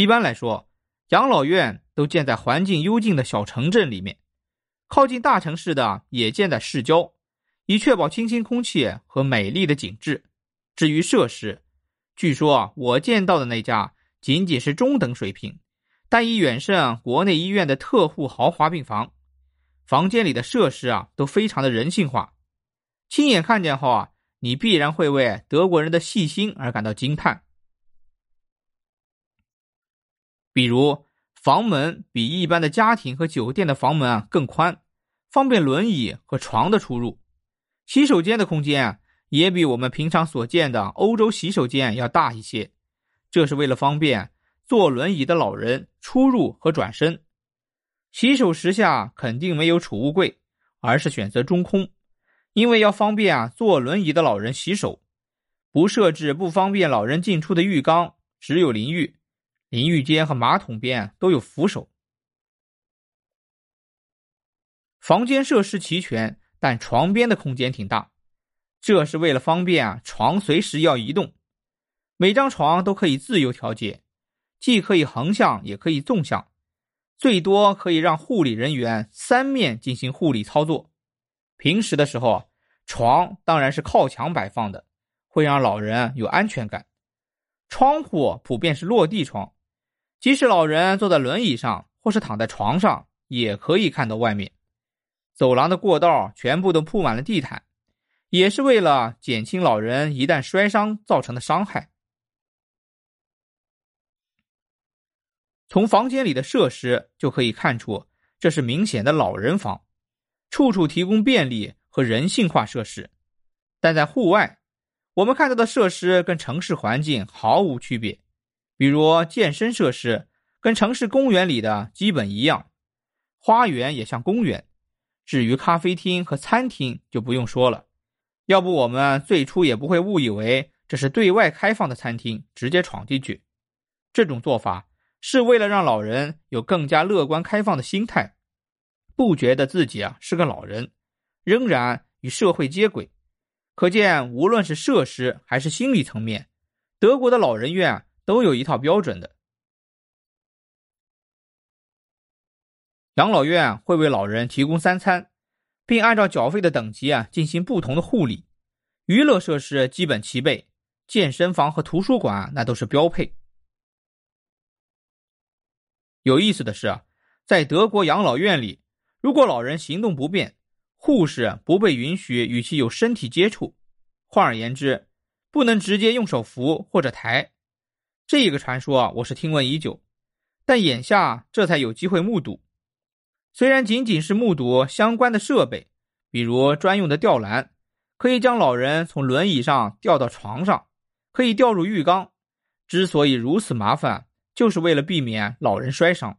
一般来说，养老院都建在环境幽静的小城镇里面，靠近大城市的也建在市郊，以确保清新空气和美丽的景致。至于设施，据说我见到的那家仅仅是中等水平，但已远胜国内医院的特护豪华病房。房间里的设施啊，都非常的人性化。亲眼看见后啊，你必然会为德国人的细心而感到惊叹。比如，房门比一般的家庭和酒店的房门啊更宽，方便轮椅和床的出入。洗手间的空间也比我们平常所见的欧洲洗手间要大一些，这是为了方便坐轮椅的老人出入和转身。洗手时下肯定没有储物柜，而是选择中空，因为要方便啊坐轮椅的老人洗手。不设置不方便老人进出的浴缸，只有淋浴。淋浴间和马桶边都有扶手，房间设施齐全，但床边的空间挺大，这是为了方便啊床随时要移动。每张床都可以自由调节，既可以横向也可以纵向，最多可以让护理人员三面进行护理操作。平时的时候，床当然是靠墙摆放的，会让老人有安全感。窗户普遍是落地窗。即使老人坐在轮椅上，或是躺在床上，也可以看到外面。走廊的过道全部都铺满了地毯，也是为了减轻老人一旦摔伤造成的伤害。从房间里的设施就可以看出，这是明显的老人房，处处提供便利和人性化设施。但在户外，我们看到的设施跟城市环境毫无区别。比如健身设施跟城市公园里的基本一样，花园也像公园。至于咖啡厅和餐厅就不用说了，要不我们最初也不会误以为这是对外开放的餐厅，直接闯进去。这种做法是为了让老人有更加乐观开放的心态，不觉得自己啊是个老人，仍然与社会接轨。可见，无论是设施还是心理层面，德国的老人院。都有一套标准的。养老院会为老人提供三餐，并按照缴费的等级啊进行不同的护理。娱乐设施基本齐备，健身房和图书馆那都是标配。有意思的是啊，在德国养老院里，如果老人行动不便，护士不被允许与其有身体接触，换而言之，不能直接用手扶或者抬。这个传说啊，我是听闻已久，但眼下这才有机会目睹。虽然仅仅是目睹相关的设备，比如专用的吊篮，可以将老人从轮椅上吊到床上，可以吊入浴缸。之所以如此麻烦，就是为了避免老人摔伤。